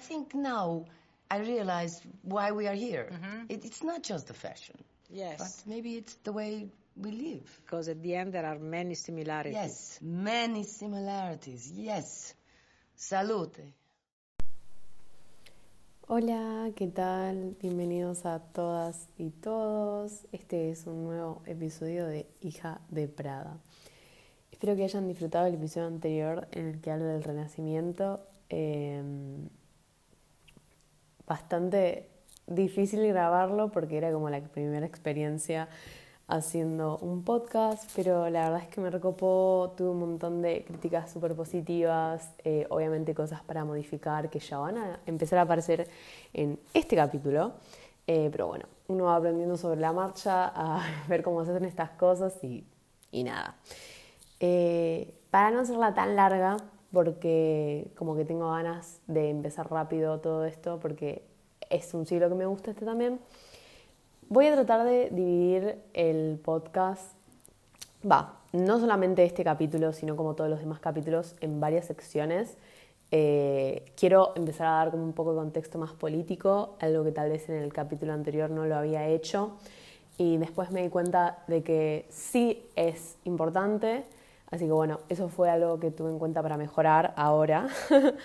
think now I realize why we are here. It, it's not just the fashion, Yes. but maybe it's the way we live. Because at the end there are many similarities. Yes, many similarities. Yes. Salute. Hola, ¿qué tal? Bienvenidos a todas y todos. Este es un nuevo episodio de Hija de Prada. Espero que hayan disfrutado el episodio anterior en el que hablo del renacimiento. Eh, bastante difícil grabarlo porque era como la primera experiencia haciendo un podcast, pero la verdad es que me recopó, tuve un montón de críticas súper positivas, eh, obviamente cosas para modificar que ya van a empezar a aparecer en este capítulo, eh, pero bueno, uno va aprendiendo sobre la marcha a ver cómo se hacen estas cosas y, y nada. Eh, para no hacerla tan larga, porque como que tengo ganas de empezar rápido todo esto, porque es un siglo que me gusta este también. Voy a tratar de dividir el podcast, va, no solamente este capítulo, sino como todos los demás capítulos, en varias secciones. Eh, quiero empezar a dar como un poco de contexto más político, algo que tal vez en el capítulo anterior no lo había hecho. Y después me di cuenta de que sí es importante, así que bueno, eso fue algo que tuve en cuenta para mejorar ahora.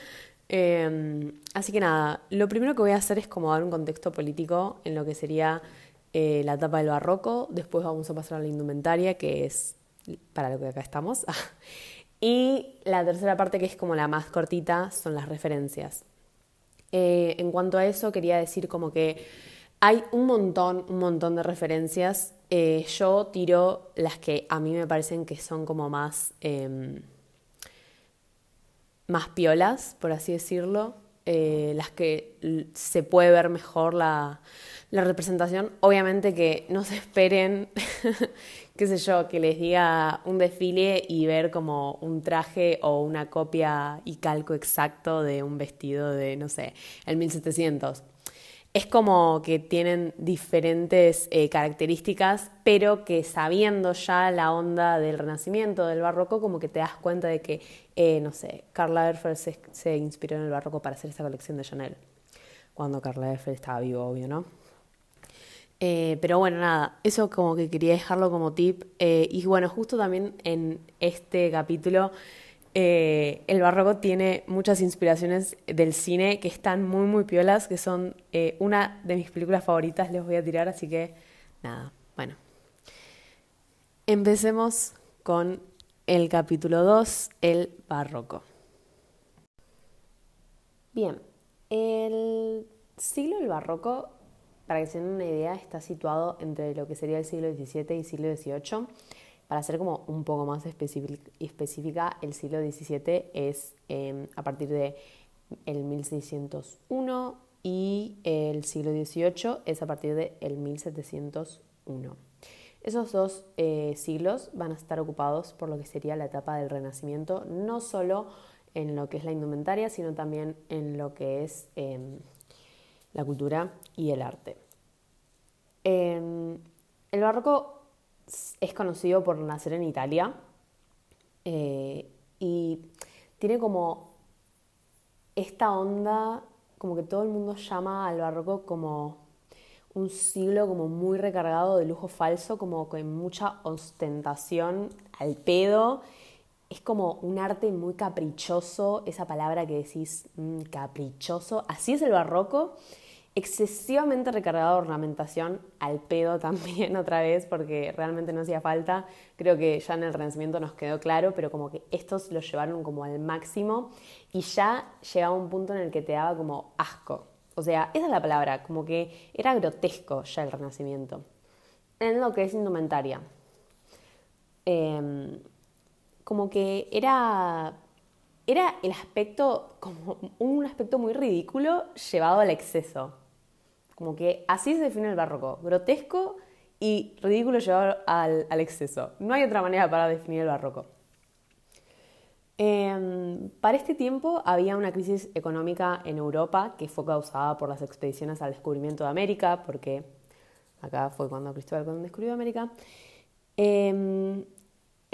Eh, así que nada, lo primero que voy a hacer es como dar un contexto político en lo que sería eh, la etapa del barroco, después vamos a pasar a la indumentaria, que es para lo que acá estamos, y la tercera parte, que es como la más cortita, son las referencias. Eh, en cuanto a eso, quería decir como que hay un montón, un montón de referencias. Eh, yo tiro las que a mí me parecen que son como más... Eh, más piolas, por así decirlo, eh, las que se puede ver mejor la, la, representación. Obviamente que no se esperen, qué sé yo, que les diga un desfile y ver como un traje o una copia y calco exacto de un vestido de, no sé, el 1700 es como que tienen diferentes eh, características, pero que sabiendo ya la onda del Renacimiento, del Barroco, como que te das cuenta de que, eh, no sé, Karl Lagerfeld se, se, inspiró en el Barroco para hacer esta colección de Chanel, cuando Karl Lagerfeld estaba vivo, obvio, ¿no? Eh, pero bueno, nada, eso como que quería dejarlo como tip. y bueno, justo también en este capítulo eh, el barroco tiene muchas inspiraciones del cine que están muy, muy piolas, que son eh, una de mis películas favoritas, les voy a tirar, así que nada, bueno. Empecemos con el capítulo 2, el barroco. Bien, el siglo del barroco, para que se den una idea, está situado entre lo que sería el siglo XVII y siglo XVIII. Para ser como un poco más específica, el siglo XVII es eh, a partir de el 1601 y el siglo XVIII es a partir de 1701. Esos dos eh, siglos van a estar ocupados por lo que sería la etapa del Renacimiento, no solo en lo que es la indumentaria, sino también en lo que es eh, la cultura y el arte. el barroco es conocido por nacer en Italia eh, y tiene como esta onda, como que todo el mundo llama al barroco como un siglo como muy recargado de lujo falso, como con mucha ostentación al pedo. Es como un arte muy caprichoso, esa palabra que decís, mmm, caprichoso. Así es el barroco excesivamente recargado de ornamentación al pedo también otra vez porque realmente no hacía falta. Creo que ya en el Renacimiento nos quedó claro, pero como que estos lo llevaron como al máximo y ya llegaba un punto en el que te daba como asco. O sea, esa es la palabra, como que era grotesco ya el Renacimiento. En lo que es indumentaria. Eh, como que era era el aspecto, como un aspecto muy ridículo llevado al exceso. Como que así se define el barroco, grotesco y ridículo llevado al, exceso. No hay otra manera para definir el barroco. Eh, para este tiempo había una crisis económica en Europa que fue causada por las expediciones al descubrimiento de América, porque acá fue cuando Cristóbal Colón descubrió América. Eh,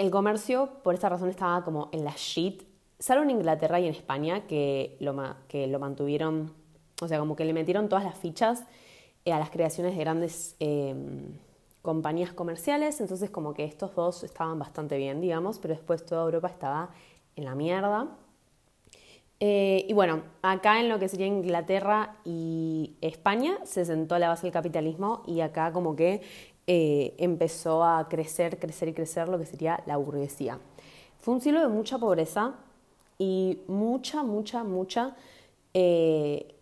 el comercio, por esta razón, estaba como en la shit, salvo en Inglaterra y en España, que lo, que lo mantuvieron, o sea, como que le metieron todas las fichas a las creaciones de grandes em, compañías comerciales, entonces como que estos dos estaban bastante bien, digamos, pero después toda Europa estaba en la mierda. Eh, y bueno, acá en lo que sería Inglaterra y España se sentó la base del capitalismo y acá como que eh, empezó a crecer, crecer y crecer lo que sería la burguesía. Fue un siglo de mucha pobreza y mucha, mucha, mucha eh,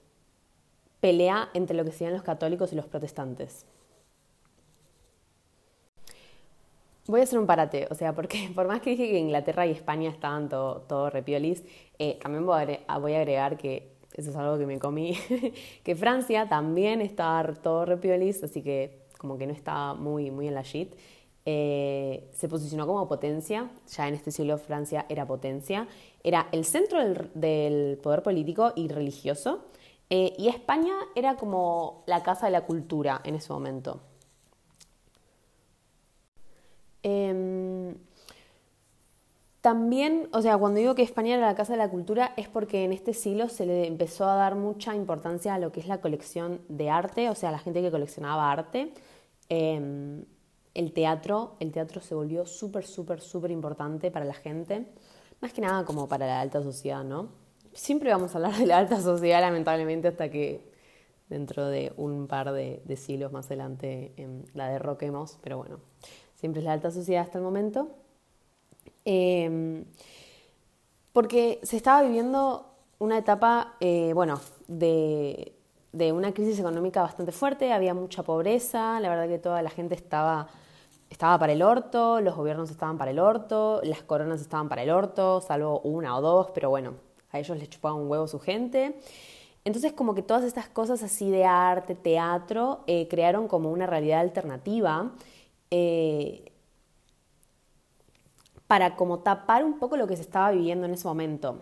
pelea entre lo que serían los católicos y los protestantes. Voy a hacer un parate, o sea, porque por más que dije que Inglaterra y España estaban todo, todo repiolis, eh, también voy a, agregar que eso es algo que me comí, que Francia también estaba todo repiolis, así que como que no estaba muy, muy en la shit. Eh, se posicionó como potencia, ya en este siglo Francia era potencia, era el centro del, poder político y religioso, eh, y España era como la casa de la cultura en ese momento. Em, también, o sea, cuando digo que España era la casa de la cultura es porque en este siglo se le empezó a dar mucha importancia a lo que es la colección de arte, o sea, la gente que coleccionaba arte. Em, el teatro, el teatro se volvió súper, súper, súper importante para la gente, más que nada como para la alta sociedad, ¿no? Siempre vamos a hablar de la alta sociedad, lamentablemente, hasta que dentro de un par de, siglos más adelante em, la derroquemos, pero bueno siempre es la alta sociedad hasta el momento, em, porque se estaba viviendo una etapa, eh, bueno, de, una crisis económica bastante fuerte, había mucha pobreza, la verdad que toda la gente estaba, estaba para el orto, los gobiernos estaban para el orto, las coronas estaban para el orto, salvo una o dos, pero bueno, a ellos les chupaba un huevo su gente. Entonces como que todas estas cosas así de arte, teatro, eh, crearon como una realidad alternativa eh, para como tapar un poco lo que se estaba viviendo en ese momento.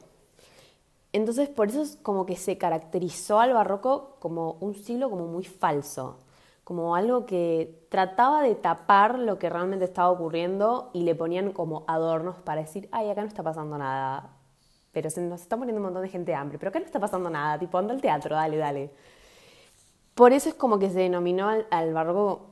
Entonces por eso es como que se caracterizó al barroco como un siglo como muy falso, como algo que trataba de tapar lo que realmente estaba ocurriendo y le ponían como adornos para decir, ay, acá no está pasando nada, pero se nos está muriendo un montón de gente de hambre, pero acá no está pasando nada, tipo, anda al teatro, dale, dale. Por eso es como que se denominó al barroco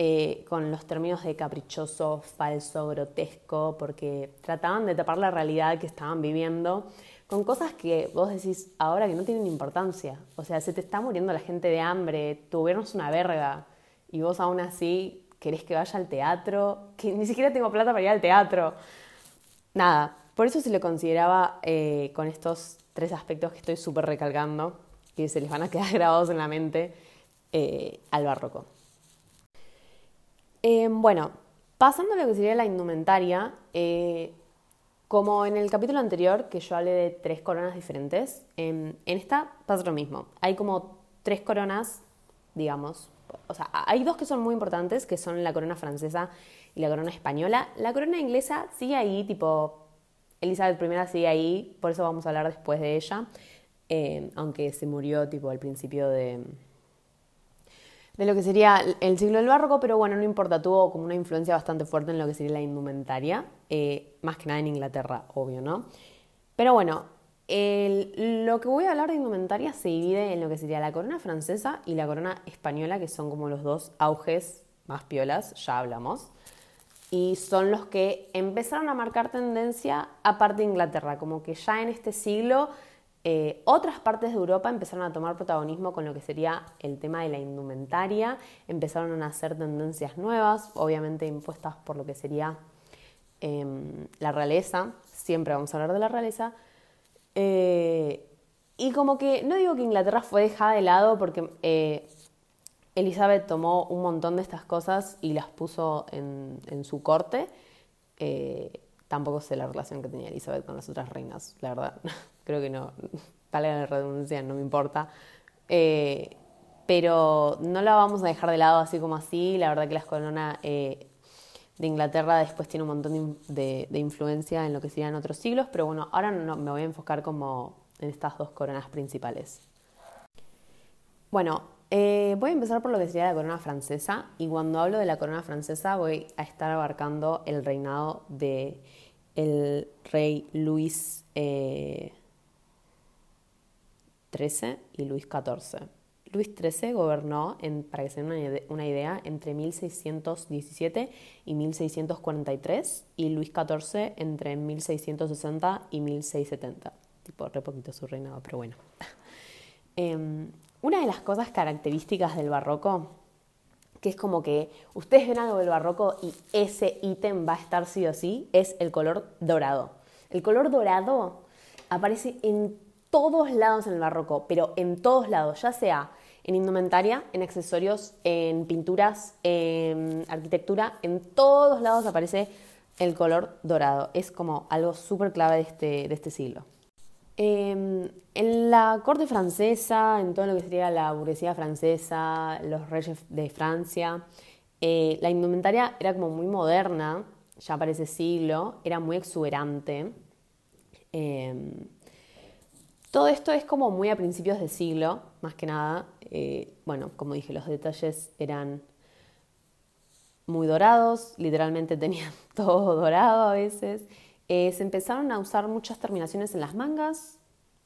eh, con los términos de caprichoso, falso, grotesco, porque trataban de tapar la realidad que estaban viviendo con cosas que vos decís ahora que no tienen importancia. O sea, se te está muriendo la gente de hambre, tu gobierno es una verga y vos aún así querés que vaya al teatro, que ni siquiera tengo plata para ir al teatro. Nada, por eso se le consideraba eh, con estos tres aspectos que estoy súper recalcando, que se les van a quedar grabados en la mente, eh, al barroco. Em, bueno, pasando a lo que sería la indumentaria, eh, como en el capítulo anterior, que yo hablé de tres coronas diferentes, em, en esta pasa lo mismo. Hay como tres coronas, digamos, o sea, hay dos que son muy importantes, que son la corona francesa y la corona española. La corona inglesa sigue ahí, tipo, Elizabeth I sigue ahí, por eso vamos a hablar después de ella, em, aunque se murió, tipo, al principio de, de lo que sería el siglo del barroco, pero bueno, no importa, tuvo como una influencia bastante fuerte en lo que sería la indumentaria, eh, más que nada en Inglaterra, obvio, ¿no? Pero bueno, lo que voy a hablar de indumentaria se divide en lo que sería la corona francesa y la corona española, que son como los dos auges más piolas, ya hablamos, y son los que empezaron a marcar tendencia aparte de Inglaterra, como que ya en este siglo eh, otras partes de Europa empezaron a tomar protagonismo con lo que sería el tema de la indumentaria, empezaron a nacer tendencias nuevas, obviamente impuestas por lo que sería em, la realeza, siempre vamos a hablar de la realeza, eh, y como que no digo que Inglaterra fue dejada de lado porque eh, Elizabeth tomó un montón de estas cosas y las puso en, su corte. tampoco sé la relación que tenía Elizabeth con las otras reinas, la verdad. creo que no, vale la redundancia, no me importa. Eh, pero no la vamos a dejar de lado así como así. La verdad que la corona eh, de Inglaterra después tiene un montón de, influencia en lo que serían otros siglos, pero bueno, ahora no, me voy a enfocar como en estas dos coronas principales. Bueno, eh, voy a empezar por lo que sería la corona francesa y cuando hablo de la corona francesa voy a estar abarcando el reinado de el rey Luis XIII eh, y Luis XIV. Luis XIII gobernó, para que se den una idea, entre 1617 y 1643 y Luis XIV entre 1660 y 1670. Tipo, re poquito su reinado, pero bueno. Em, una de las cosas características del barroco, que es como que ustedes ven algo del barroco y ese ítem va a estar sí o sí, es el color dorado. El color dorado aparece en todos lados en el barroco, pero en todos lados, ya sea en indumentaria, en accesorios, en pinturas, en arquitectura, en todos lados aparece el color dorado. Es como algo súper clave de este, de este siglo. Em, en la corte francesa, en todo lo que sería la burguesía francesa, los reyes de Francia, eh, la indumentaria era como muy moderna, ya para ese siglo, era muy exuberante. Em, todo esto es como muy a principios de siglo, más que nada. Eh, bueno, como dije, los detalles eran muy dorados, literalmente tenían todo dorado a veces. Eh, se empezaron a usar muchas terminaciones en las mangas.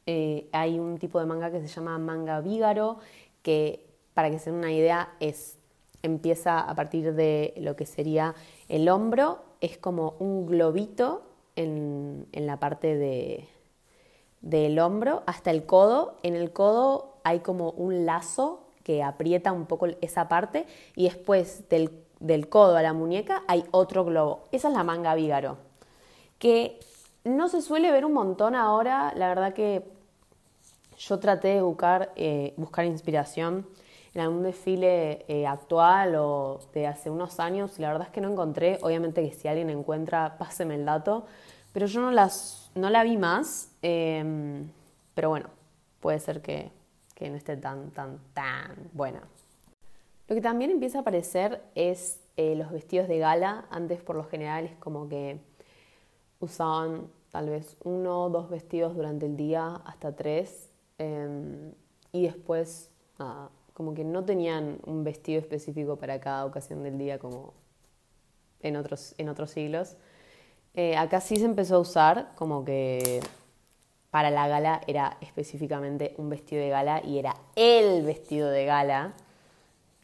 Eh, hay un tipo de manga que se llama manga vígaro, que para que se den una idea es, empieza a partir de lo que sería el hombro, es como un globito en, en la parte de, del hombro hasta el codo. En el codo hay como un lazo que aprieta un poco esa parte y después del, codo a la muñeca hay otro globo. Esa es la manga vígaro, que no se suele ver un montón ahora. La verdad que yo traté de buscar, eh, buscar inspiración en algún desfile eh, actual o de hace unos años. La verdad es que no encontré. Obviamente que si alguien encuentra, páseme el dato. Pero yo no, las, no la vi más. Em, pero bueno, puede ser que, no esté tan, tan, tan buena. Lo que también empieza a aparecer es eh, los vestidos de gala. Antes por lo general es como que usaban tal vez uno o dos vestidos durante el día, hasta tres. Em, y después, como que no tenían un vestido específico para cada ocasión del día como en otros, en otros siglos. Eh, acá sí se empezó a usar como que para la gala era específicamente un vestido de gala y era el vestido de gala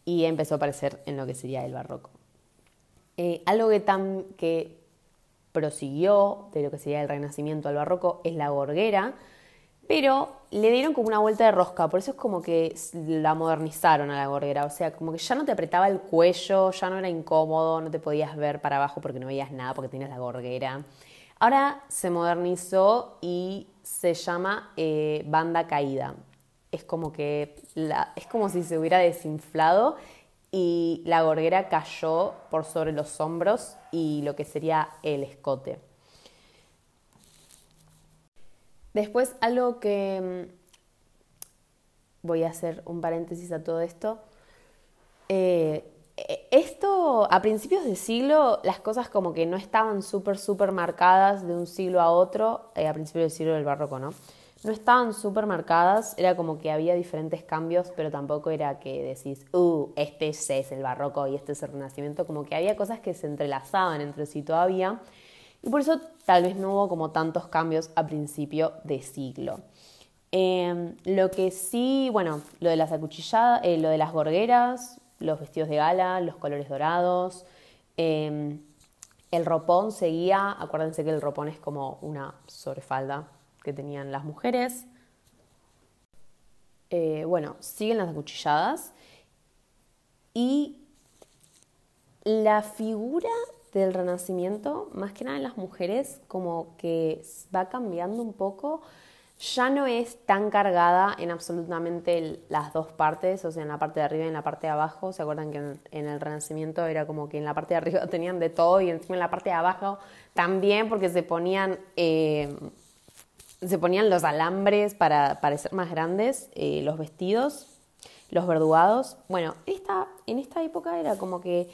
y empezó a aparecer en lo que sería el barroco. Eh, algo que, tan, que prosiguió de lo que sería el renacimiento al barroco es la gorguera, pero le dieron como una vuelta de rosca, por eso es como que la modernizaron a la gorguera, o sea, como que ya no te apretaba el cuello, ya no era incómodo, no te podías ver para abajo porque no veías nada, porque tenías la gorguera. Ahora se modernizó y se llama eh, banda caída. Es como que es como si se hubiera desinflado y la gorguera cayó por sobre los hombros y lo que sería el escote. Después algo que mm, voy a hacer un paréntesis a todo esto. Eh, esto, a principios de siglo, las cosas como que no estaban súper, súper marcadas de un siglo a otro, eh, a principios del siglo del barroco, ¿no? No estaban súper marcadas, era como que había diferentes cambios, pero tampoco era que decís, uh, este es el barroco y este es el renacimiento, como que había cosas que se entrelazaban entre sí todavía, y por eso tal vez no hubo como tantos cambios a principio de siglo. Em, lo que sí, bueno, lo de las acuchilladas, eh, lo de las gorgueras, los vestidos de gala, los colores dorados. Em, el ropón seguía, acuérdense que el ropón es como una sobrefalda que tenían las mujeres. Eh, bueno, siguen las acuchilladas. Y la figura del renacimiento, más que nada en las mujeres, como que va cambiando un poco ya no es tan cargada en absolutamente las dos partes, o sea, en la parte de arriba y en la parte de abajo. ¿Se acuerdan que en, el Renacimiento era como que en la parte de arriba tenían de todo y encima en la parte de abajo también porque se ponían, eh, se ponían los alambres para parecer más grandes, eh, los vestidos, los verdugados. Bueno, esta, en esta época era como que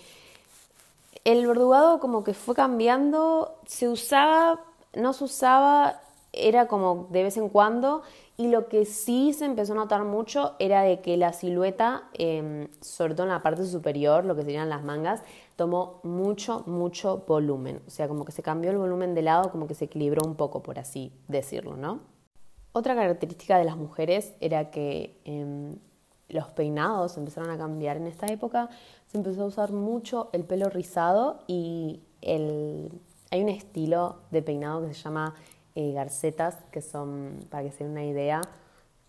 el verdugado como que fue cambiando, se usaba, no se usaba era como de vez en cuando y lo que sí se empezó a notar mucho era de que la silueta, em, sobre todo en la parte superior, lo que serían las mangas, tomó mucho, mucho volumen. O sea, como que se cambió el volumen de lado, como que se equilibró un poco, por así decirlo, ¿no? Otra característica de las mujeres era que em, los peinados empezaron a cambiar en esta época. Se empezó a usar mucho el pelo rizado y el... hay un estilo de peinado que se llama eh, garcetas, que son, para que se den una idea,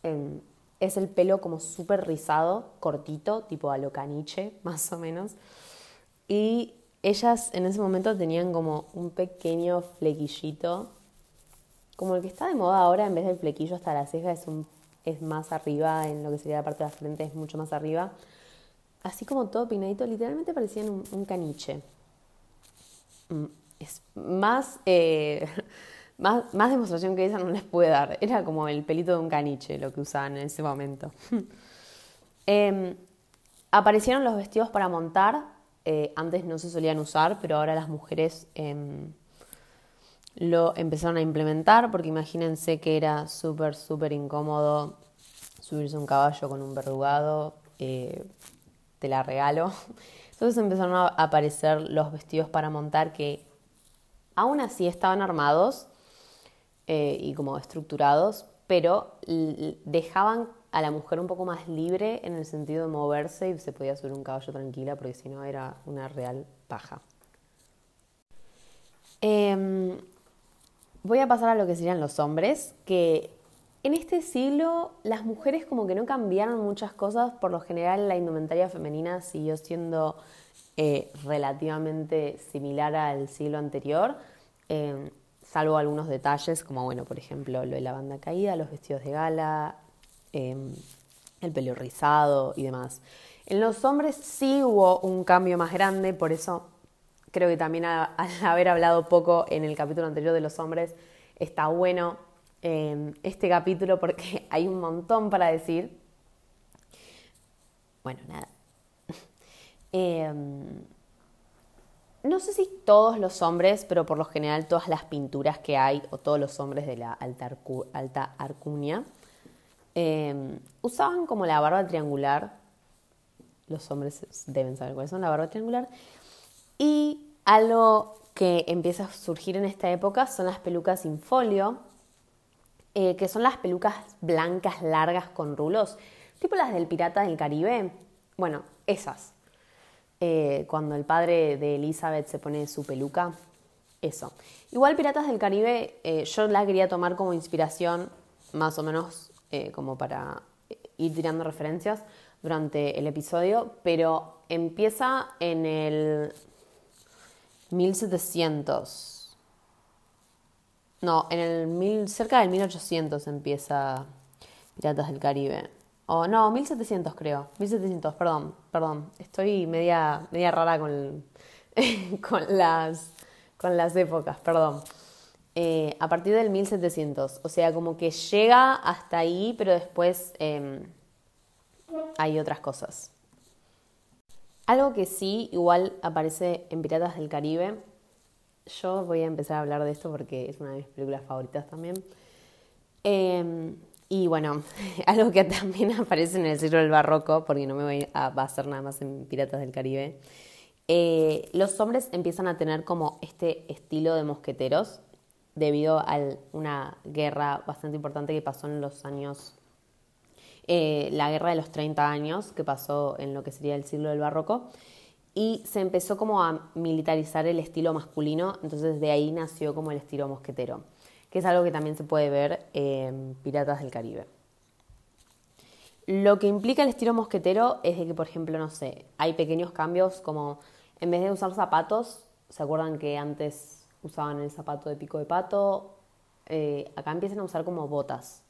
em, es el pelo como súper rizado, cortito, tipo a lo caniche, más o menos. Y ellas en ese momento tenían como un pequeño flequillito, como el que está de moda ahora, en vez del flequillo hasta la ceja es, más arriba, en lo que sería la parte de la frente es mucho más arriba. Así como todo peinadito, literalmente parecían un, caniche. Mm, es más... Eh, Más, demostración que esa no les puede dar. Era como el pelito de un caniche lo que usaban en ese momento. Em, aparecieron los vestidos para montar. Eh, antes no se solían usar, pero ahora las mujeres em, lo empezaron a implementar porque imagínense que era súper, súper incómodo subirse a un caballo con un verrugado. Eh, te la regalo. Entonces empezaron a aparecer los vestidos para montar que aún así estaban armados, eh, y como estructurados, pero dejaban a la mujer un poco más libre en el sentido de moverse y se podía subir un caballo tranquila porque si no era una real paja. Em, voy a pasar a lo que serían los hombres, que en este siglo las mujeres como que no cambiaron muchas cosas, por lo general la indumentaria femenina siguió siendo eh, relativamente similar al siglo anterior. Em, salvo algunos detalles, como bueno, por ejemplo, lo de la banda caída, los vestidos de gala, em, el pelo rizado y demás. En los hombres sí hubo un cambio más grande, por eso creo que también al haber hablado poco en el capítulo anterior de los hombres, está bueno em, este capítulo porque hay un montón para decir. Bueno, nada. Em, no sé si todos los hombres, pero por lo general todas las pinturas que hay, o todos los hombres de la alta, alta arcunia, em, usaban como la barba triangular. Los hombres deben saber cuáles son la barba triangular. Y algo que empieza a surgir en esta época son las pelucas sin folio, eh, que son las pelucas blancas largas con rulos, tipo las del pirata del Caribe. Bueno, esas. Eh, cuando el padre de Elizabeth se pone su peluca. Eso. Igual Piratas del Caribe, eh, yo la quería tomar como inspiración, más o menos eh, como para ir tirando referencias durante el episodio, pero empieza en el 1700. No, en el mil, cerca del 1800 empieza Piratas del Caribe. O no, 1700 creo. 1700, perdón, perdón. Estoy media, media rara con, con, las, con las épocas, perdón. Eh, a partir del 1700. O sea, como que llega hasta ahí, pero después em, hay otras cosas. Algo que sí, igual aparece en Piratas del Caribe. Yo voy a empezar a hablar de esto porque es una de mis películas favoritas también. Eh, y bueno, algo que también aparece en el siglo del barroco, porque no me voy a basar nada más en Piratas del Caribe, eh, los hombres empiezan a tener como este estilo de mosqueteros debido a una guerra bastante importante que pasó en los años, eh, la guerra de los 30 años, que pasó en lo que sería el siglo del barroco, y se empezó como a militarizar el estilo masculino, entonces de ahí nació como el estilo mosquetero que es algo que también se puede ver en Piratas del Caribe. Lo que implica el estilo mosquetero es de que, por ejemplo, no sé, hay pequeños cambios como en vez de usar zapatos, ¿se acuerdan que antes usaban el zapato de pico de pato? Eh, acá empiezan a usar como botas.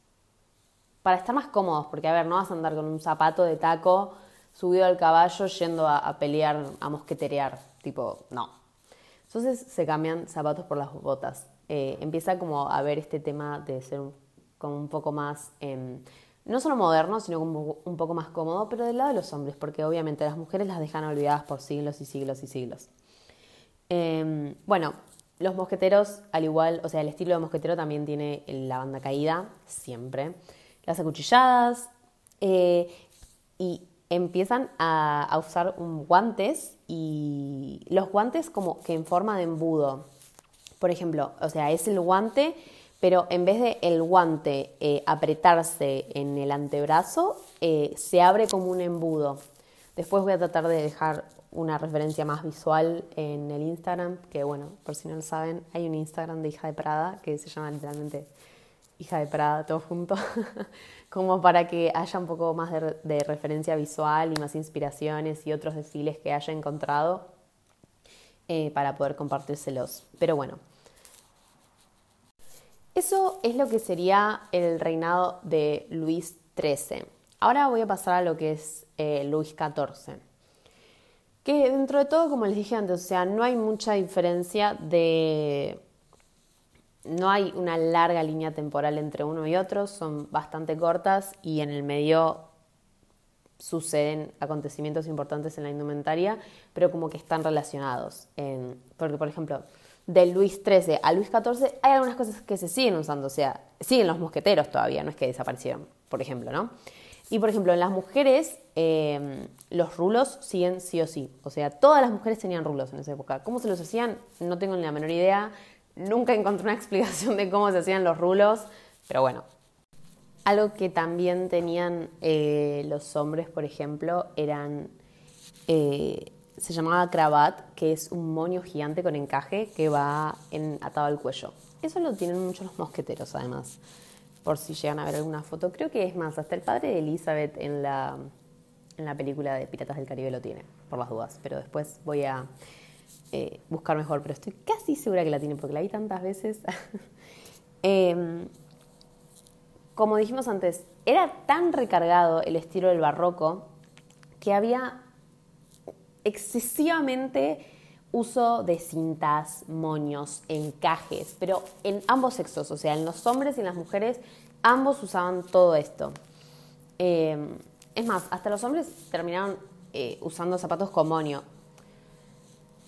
Para estar más cómodos, porque a ver, no vas a andar con un zapato de taco subido al caballo yendo a, a pelear, a mosqueterear. Tipo, no. Entonces se cambian zapatos por las botas. Eh, empieza como a ver este tema de ser un, como un poco más, em, no solo moderno, sino como un poco más cómodo, pero del lado de los hombres, porque obviamente las mujeres las dejan olvidadas por siglos y siglos y siglos. Em, bueno, los mosqueteros, al igual, o sea, el estilo de mosquetero también tiene la banda caída, siempre. Las acuchilladas, eh, y empiezan a, a, usar un guantes y los guantes como que en forma de embudo. Por ejemplo, o sea, es el guante, pero en vez de el guante eh, apretarse en el antebrazo, eh, se abre como un embudo. Después voy a tratar de dejar una referencia más visual en el Instagram, que bueno, por si no lo saben, hay un Instagram de Hija de Prada que se llama literalmente Hija de Prada, todo junto, como para que haya un poco más de, referencia visual y más inspiraciones y otros desfiles que haya encontrado eh, para poder compartírselos. Pero bueno, eso es lo que sería el reinado de Luis XIII. Ahora voy a pasar a lo que es eh, Luis XIV que dentro de todo, como les dije antes, o sea, no hay mucha diferencia de... No hay una larga línea temporal entre uno y otro, son bastante cortas y en el medio suceden acontecimientos importantes en la indumentaria, pero como que están relacionados. porque, por ejemplo, de Luis XIII a Luis XIV hay algunas cosas que se siguen usando, o sea, siguen los mosqueteros todavía, no es que desaparecieron, por ejemplo, ¿no? Y por ejemplo, en las mujeres, eh, los rulos siguen sí o sí. O sea, todas las mujeres tenían rulos en esa época. ¿Cómo se los hacían? No tengo ni la menor idea. Nunca encontré una explicación de cómo se hacían los rulos, pero bueno. Algo que también tenían eh, los hombres, por ejemplo, eran. Eh, se llamaba cravat, que es un moño gigante con encaje que va en, atado al cuello. Eso lo tienen muchos los mosqueteros, además por si llegan a ver alguna foto. Creo que es más, hasta el padre de Elizabeth en la, en la película de Piratas del Caribe lo tiene, por las dudas, pero después voy a eh, buscar mejor, pero estoy casi segura que la tiene porque la vi tantas veces. Em, como dijimos antes, era tan recargado el estilo del barroco que había excesivamente uso de cintas, moños, encajes, pero en ambos sexos, o sea, en los hombres y en las mujeres, ambos usaban todo esto. Em, es más, hasta los hombres terminaron eh, usando zapatos con moño.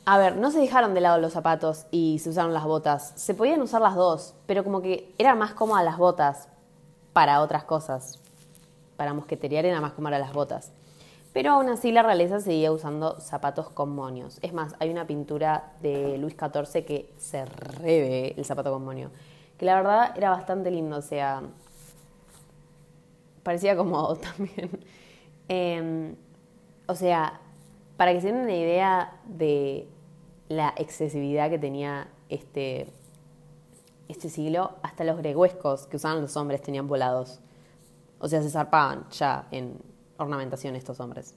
A ver, no se dejaron de lado los zapatos y se usaron las botas. Se podían usar las dos, pero como que eran más cómodas las botas para otras cosas. Para mosqueterear era más cómodas las botas. Pero aún así la realeza seguía usando zapatos con moños. Es más, hay una pintura de Luis XIV que se revé el zapato con moño. Que la verdad era bastante lindo, o sea, parecía cómodo también. Em, o sea, para que se den una idea de la excesividad que tenía este, este siglo, hasta los greguescos que usaban los hombres tenían volados. O sea, se zarpaban ya en ornamentación estos hombres.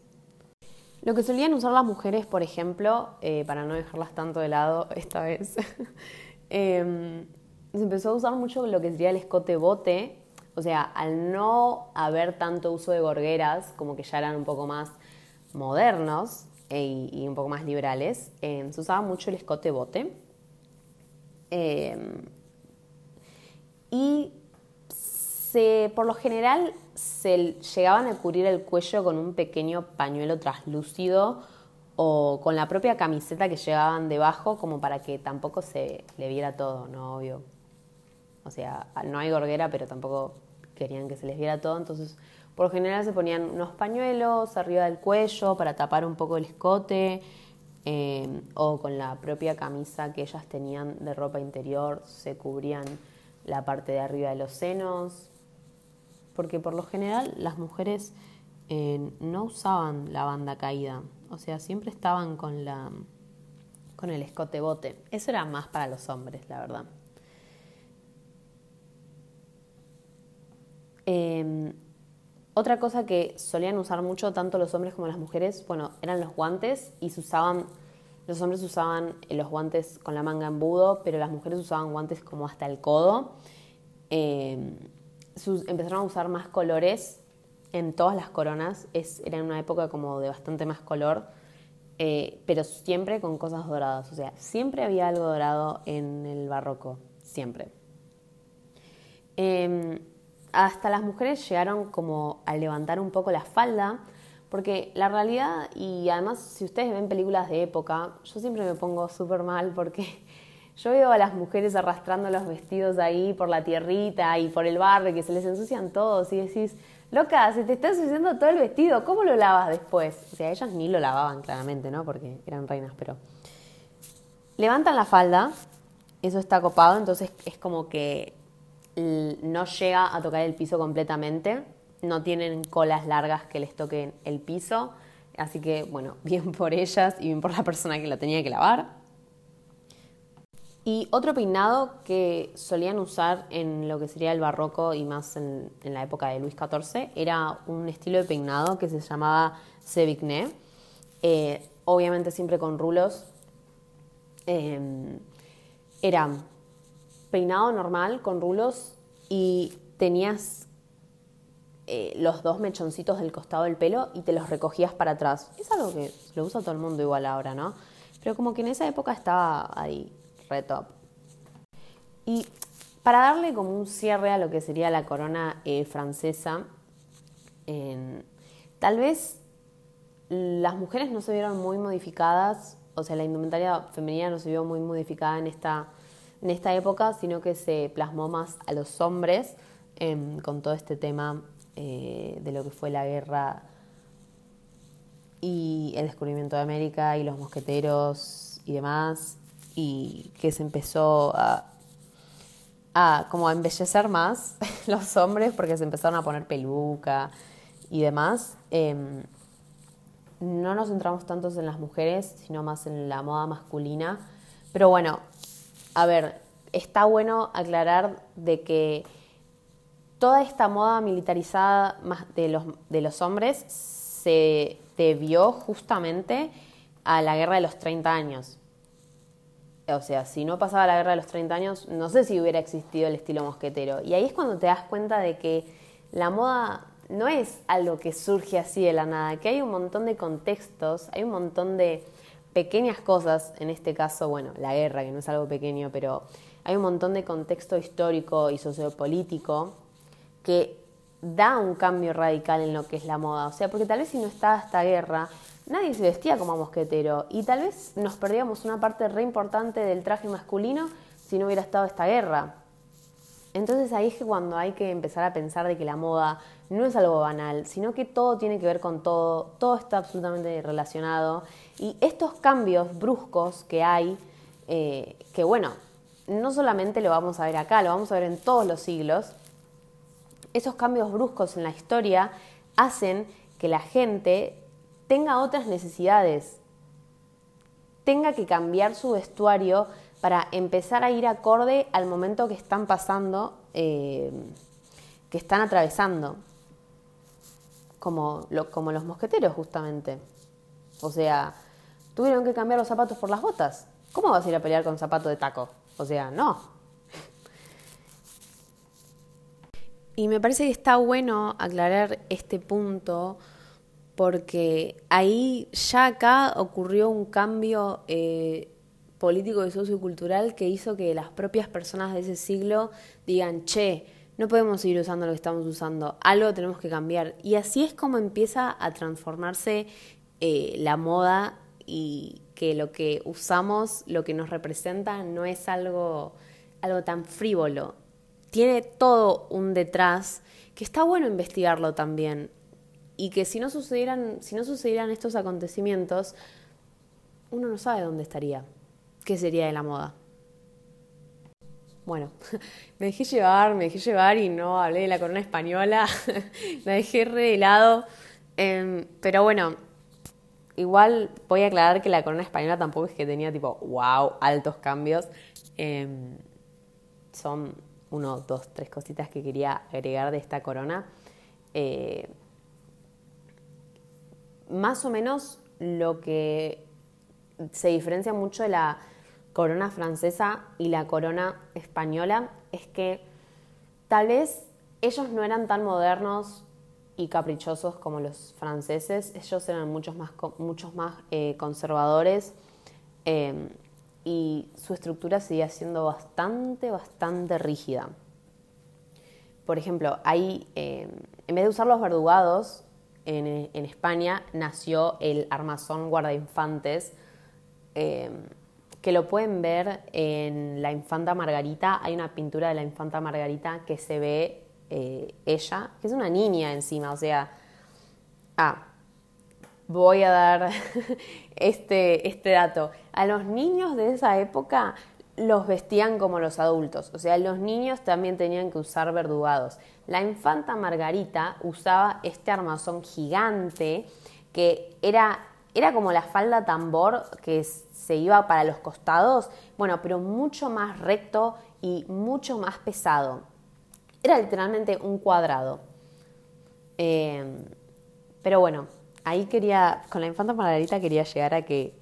Lo que solían usar las mujeres, por ejemplo, eh, para no dejarlas tanto de lado esta vez, em, se empezó a usar mucho lo que sería el escote bote, o sea, al no haber tanto uso de gorgueras, como que ya eran un poco más modernos y un poco más liberales, em, se usaba mucho el escote bote. Em, y por lo general se llegaban a cubrir el cuello con un pequeño pañuelo traslúcido o con la propia camiseta que llevaban debajo como para que tampoco se le viera todo, ¿no? Obvio. O sea, no hay gorguera, pero tampoco querían que se les viera todo, entonces por general se ponían unos pañuelos arriba del cuello para tapar un poco el escote eh, o con la propia camisa que ellas tenían de ropa interior se cubrían la parte de arriba de los senos porque por lo general las mujeres eh, no usaban la banda caída, o sea, siempre estaban con, la, con el escote bote. Eso era más para los hombres, la verdad. Em, otra cosa que solían usar mucho tanto los hombres como las mujeres, bueno, eran los guantes y se usaban, los hombres usaban los guantes con la manga embudo, pero las mujeres usaban guantes como hasta el codo. Em, empezaron a usar más colores en todas las coronas. Es, era una época como de bastante más color, eh, pero siempre con cosas doradas. O sea, siempre había algo dorado en el barroco, siempre. Em, hasta las mujeres llegaron como a levantar un poco la falda, porque la realidad, y además si ustedes ven películas de época, yo siempre me pongo súper mal porque yo veo a las mujeres arrastrando los vestidos ahí por la tierrita y por el barrio, que se les ensucian todos y decís, loca, se te está ensuciando todo el vestido, ¿cómo lo lavas después? O sea, ellas ni lo lavaban claramente, ¿no? Porque eran reinas, pero... Levantan la falda, eso está copado, entonces es como que no llega a tocar el piso completamente, no tienen colas largas que les toquen el piso, así que bueno, bien por ellas y bien por la persona que la tenía que lavar. Y otro peinado que solían usar en lo que sería el barroco y más en, la época de Luis XIV era un estilo de peinado que se llamaba Sevigné, eh, obviamente siempre con rulos. Eh, era peinado normal con rulos y tenías eh, los dos mechoncitos del costado del pelo y te los recogías para atrás. Es algo que lo usa todo el mundo igual ahora, ¿no? Pero como que en esa época estaba ahí top. Y para darle como un cierre a lo que sería la corona eh, francesa, tal vez las mujeres no se vieron muy modificadas, o sea, la indumentaria femenina no se vio muy modificada en esta, en esta época, sino que se plasmó más a los hombres em, con todo este tema eh, de lo que fue la guerra y el descubrimiento de América y los mosqueteros y demás y que se empezó a, como a embellecer más los hombres porque se empezaron a poner peluca y demás. Em, no nos centramos tanto en las mujeres, sino más en la moda masculina. Pero bueno, a ver, está bueno aclarar de que toda esta moda militarizada de los, de los hombres se debió justamente a la guerra de los 30 años. O sea, si no pasaba la guerra de los 30 años, no sé si hubiera existido el estilo mosquetero. Y ahí es cuando te das cuenta de que la moda no es algo que surge así de la nada, que hay un montón de contextos, hay un montón de pequeñas cosas, en este caso, bueno, la guerra, que no es algo pequeño, pero hay un montón de contexto histórico y sociopolítico que da un cambio radical en lo que es la moda. O sea, porque tal vez si no estaba esta guerra, nadie se vestía como mosquetero y tal vez nos perdíamos una parte re importante del traje masculino si no hubiera estado esta guerra. Entonces ahí es que cuando hay que empezar a pensar de que la moda no es algo banal, sino que todo tiene que ver con todo, todo está absolutamente relacionado y estos cambios bruscos que hay, eh, que bueno, no solamente lo vamos a ver acá, lo vamos a ver en todos los siglos, esos cambios bruscos en la historia hacen que la gente tenga otras necesidades, tenga que cambiar su vestuario para empezar a ir acorde al momento que están pasando, eh, que están atravesando, como, como los mosqueteros justamente. O sea, tuvieron que cambiar los zapatos por las botas. ¿Cómo vas a ir a pelear con zapato de taco? O sea, no. Y me parece que está bueno aclarar este punto porque ahí ya acá ocurrió un cambio eh, político y sociocultural que hizo que las propias personas de ese siglo digan, che, no podemos seguir usando lo que estamos usando, algo tenemos que cambiar. Y así es como empieza a transformarse eh, la moda y que lo que usamos, lo que nos representa, no es algo, algo tan frívolo. Tiene todo un detrás que está bueno investigarlo también y que si no sucedieran, si no sucedieran estos acontecimientos, uno no sabe dónde estaría, qué sería de la moda. Bueno, me dejé llevar, me dejé llevar y no hablé de la corona española, la dejé re de lado, em, pero bueno, igual voy a aclarar que la corona española tampoco es que tenía tipo, wow, altos cambios. Em, son uno, dos, tres cositas que quería agregar de esta corona. Eh, más o menos lo que se diferencia mucho de la corona francesa y la corona española es que tal vez ellos no eran tan modernos y caprichosos como los franceses, ellos eran muchos más, muchos más eh, conservadores em, y su estructura seguía siendo bastante, bastante rígida. Por ejemplo, ahí, em, en vez de usar los verdugados, en, España nació el armazón guardainfantes, eh, que lo pueden ver en la infanta Margarita. Hay una pintura de la infanta Margarita que se ve eh, ella, que es una niña encima, o sea, ah, voy a dar este, este dato. A los niños de esa época los vestían como los adultos, o sea, los niños también tenían que usar verdugados. La infanta Margarita usaba este armazón gigante que era, era como la falda tambor que se iba para los costados, bueno, pero mucho más recto y mucho más pesado. Era literalmente un cuadrado. Eh, pero bueno, ahí quería, con la infanta Margarita quería llegar a que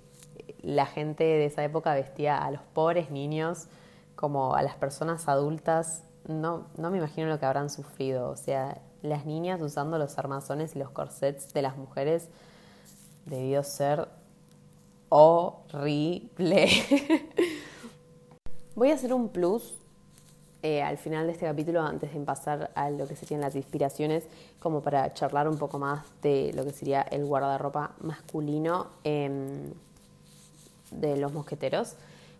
la gente de esa época vestía a los pobres niños como a las personas adultas. No, no me imagino lo que habrán sufrido. O sea, las niñas usando los armazones y los corsets de las mujeres debió ser horrible. Voy a hacer un plus eh, al final de este capítulo, antes de pasar a lo que serían las inspiraciones, como para charlar un poco más de lo que sería el guardarropa masculino em, de los mosqueteros,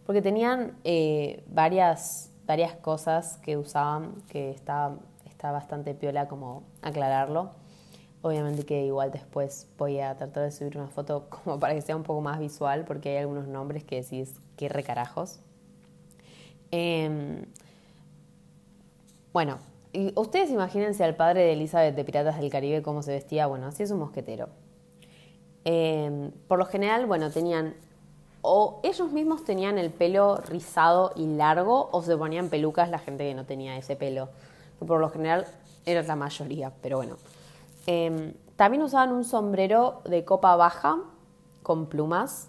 porque tenían eh, varias, varias cosas que usaban que está, está bastante piola como aclararlo. Obviamente que igual después voy a tratar de subir una foto como para que sea un poco más visual, porque hay algunos nombres que decís, qué recarajos. Eh, bueno, ustedes imagínense al padre de Elizabeth de Piratas del Caribe cómo se vestía. Bueno, así es un mosquetero. Em, por lo general, bueno, tenían o ellos mismos tenían el pelo rizado y largo o se ponían pelucas la gente que no tenía ese pelo. Por lo general era la mayoría, pero bueno. Em, también usaban un sombrero de copa baja con plumas,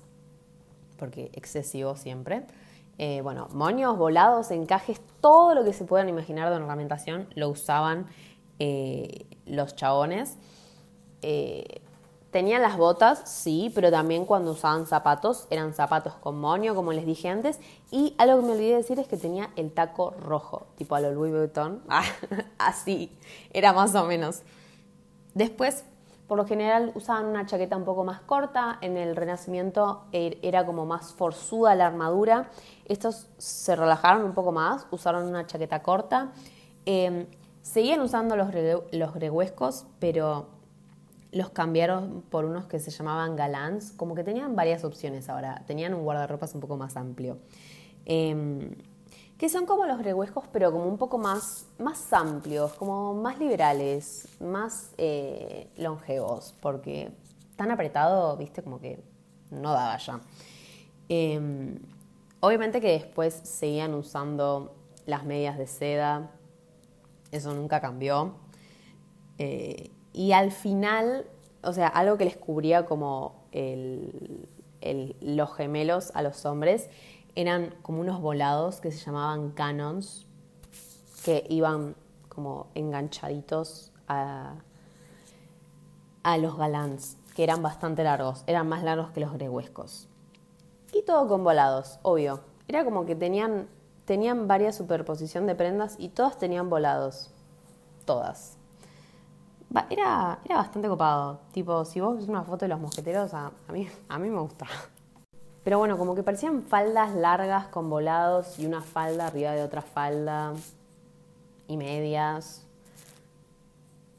porque excesivo siempre. Eh, bueno, moños, volados, encajes, todo lo que se puedan imaginar de ornamentación lo usaban eh, los chabones. Eh, tenían las botas, sí, pero también cuando usaban zapatos, eran zapatos con moño, como les dije antes. Y algo que me olvidé decir es que tenía el taco rojo, tipo a lo Louis Vuitton. así, era más o menos. Después por lo general usaban una chaqueta un poco más corta, en el Renacimiento er, era como más forzuda la armadura. Estos se relajaron un poco más, usaron una chaqueta corta. Em, seguían usando los, los greguescos, pero los cambiaron por unos que se llamaban galans, como que tenían varias opciones ahora, tenían un guardarropas un poco más amplio. Em, que son como los rehuescos, pero como un poco más, más amplios, como más liberales, más eh, longevos, porque tan apretado, viste, como que no daba ya. Em, obviamente que después seguían usando las medias de seda, eso nunca cambió. Eh, y al final, o sea, algo que les cubría como los gemelos a los hombres eran como unos volados que se llamaban canons, que iban como enganchaditos a, a los galans, que eran bastante largos, eran más largos que los greguescos. Y todo con volados, obvio. Era como que tenían, tenían varias superposición de prendas y todas tenían volados. Todas. Era, era bastante copado. Tipo, si vos ves una foto de los mosqueteros, a, mí, a mí me gusta. Pero bueno, como que parecían faldas largas con volados y una falda arriba de otra falda y medias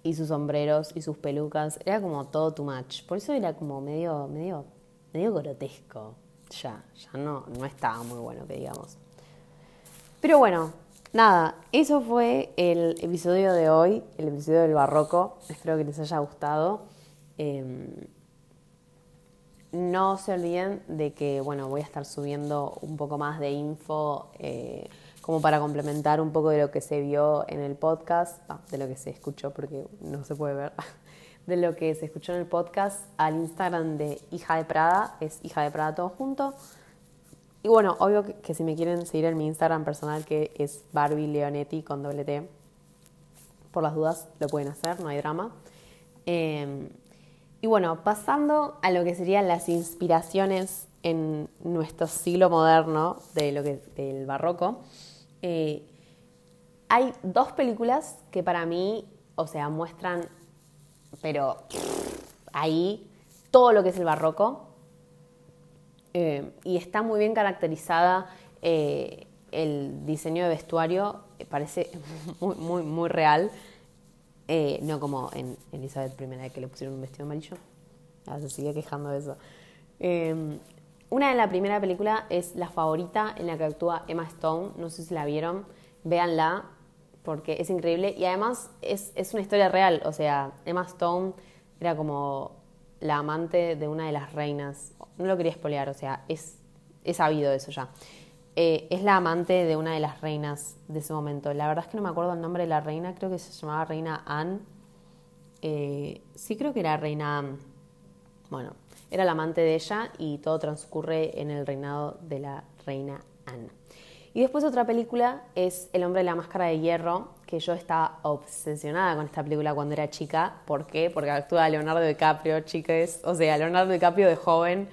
y sus sombreros y sus pelucas. Era como todo too much. Por eso era como medio, medio, medio grotesco. Ya, ya no, no estaba muy bueno que digamos. Pero bueno, nada, eso fue el episodio de hoy, el episodio del barroco. Espero que les haya gustado. Em, no se olviden de que, bueno, voy a estar subiendo un poco más de info eh, como para complementar un poco de lo que se vio en el podcast, de lo que se escuchó porque no se puede ver, de lo que se escuchó en el podcast al Instagram de Hija de Prada, es Hija de Prada todo junto. Y bueno, obvio que, si me quieren seguir en mi Instagram personal que es Barbie Leonetti con doble T, por las dudas lo pueden hacer, no hay drama. Em, y bueno, pasando a lo que serían las inspiraciones en nuestro siglo moderno de lo que, del barroco, eh, hay dos películas que para mí, o sea, muestran, pero ahí, todo lo que es el barroco. Eh, y está muy bien caracterizada eh, el diseño de vestuario, eh, parece muy, muy, muy real. no como en Elizabeth I que le pusieron un vestido amarillo. Ah, se sigue quejando de eso. una de la primera película es La Favorita, en la que actúa Emma Stone. No sé si la vieron. Véanla, porque es increíble. Y además es, es una historia real. O sea, Emma Stone era como la amante de una de las reinas. No lo quería espolear, o sea, es, sabido eso ya. Eh, es la amante de una de las reinas de ese momento. La verdad es que no me acuerdo el nombre de la reina, creo que se llamaba Reina Anne. Eh, sí, creo que era Reina. Bueno, era la amante de ella y todo transcurre en el reinado de la Reina Anne. Y después otra película es El hombre de la máscara de hierro, que yo estaba obsesionada con esta película cuando era chica. ¿Por qué? Porque actúa Leonardo DiCaprio, chicas. O sea, Leonardo DiCaprio de joven,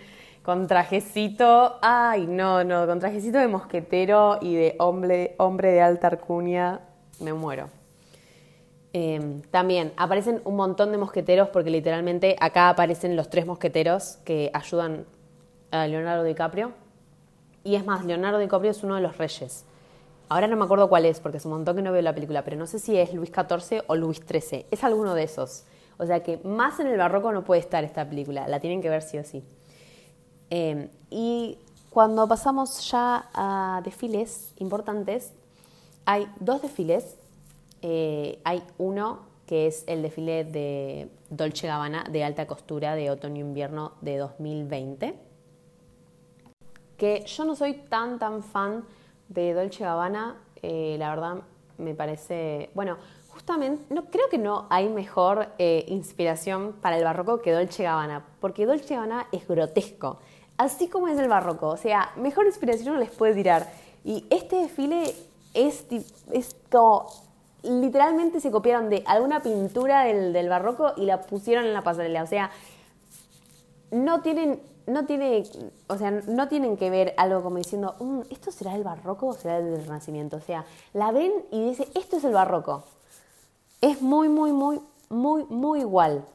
con trajecito, ay, no, no, con trajecito de mosquetero y de hombre, hombre de alta arcunia, me muero. Em, también aparecen un montón de mosqueteros porque literalmente acá aparecen los tres mosqueteros que ayudan a Leonardo DiCaprio. Y es más, Leonardo DiCaprio es uno de los reyes. Ahora no me acuerdo cuál es, porque es un montón que no veo la película, pero no sé si es Luis XIV o Luis XIII. Es alguno de esos. O sea que más en el barroco no puede estar esta película. La tienen que ver sí o sí. Em, y cuando pasamos ya a desfiles importantes, hay dos desfiles. Eh, hay uno que es el desfile de Dolce Gabbana de alta costura de otoño-invierno de 2020. Que yo no soy tan, tan fan de Dolce Gabbana, eh, la verdad me parece, bueno, justamente, no, creo que no hay mejor eh, inspiración para el barroco que Dolce Gabbana, porque Dolce Gabbana es grotesco, así como es el barroco, o sea, mejor inspiración no les puede tirar. Y este desfile es, esto literalmente se copiaron de alguna pintura del, del barroco y la pusieron en la pasarela, o sea, no tienen no tiene, o sea, no tienen que ver algo como diciendo, mm, ¿esto será el barroco o será el del Renacimiento? O sea, la ven y dice, esto es el barroco. Es muy, muy, muy, muy, muy igual.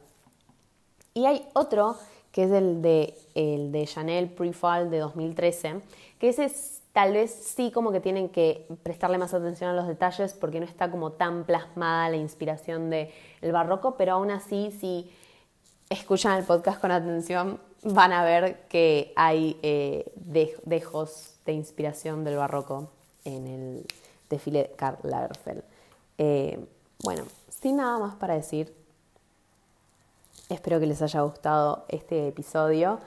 Y hay otro que es el de, el de Chanel Prefall de 2013, que ese es, tal vez sí como que tienen que prestarle más atención a los detalles porque no está como tan plasmada la inspiración del barroco, pero aún así si escuchan el podcast con atención van a ver que hay eh, dejos de inspiración del barroco en el desfile de Karl Lagerfeld. Eh, bueno, sin nada más para decir, espero que les haya gustado este episodio.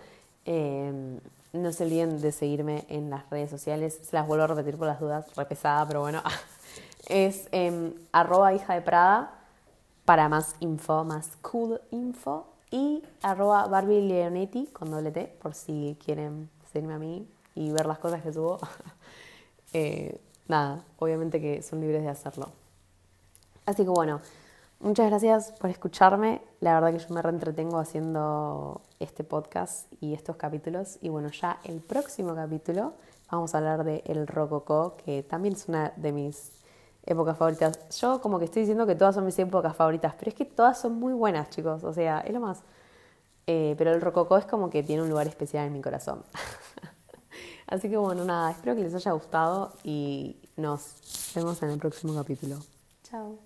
Eh, no se olviden de seguirme en las redes sociales. Se las vuelvo a repetir por las dudas, repesada, pero bueno. Es arroba hija de Prada para más info, más cool info y arroba Barbie Leonetti con doble T, por si quieren seguirme a mí y ver las cosas que subo. Eh, nada, obviamente que son libres de hacerlo. Así que bueno, muchas gracias por escucharme. La verdad que yo me reentretengo haciendo este podcast y estos capítulos. Y bueno, ya el próximo capítulo vamos a hablar de El Rococó, que también es una de mis épocas favoritas. Yo como que estoy diciendo que todas son mis épocas favoritas, pero es que todas son muy buenas, chicos. O sea, es lo más. Eh, pero el rococó es como que tiene un lugar especial en mi corazón. Así que bueno, nada, espero que les haya gustado y nos vemos en el próximo capítulo. Chao.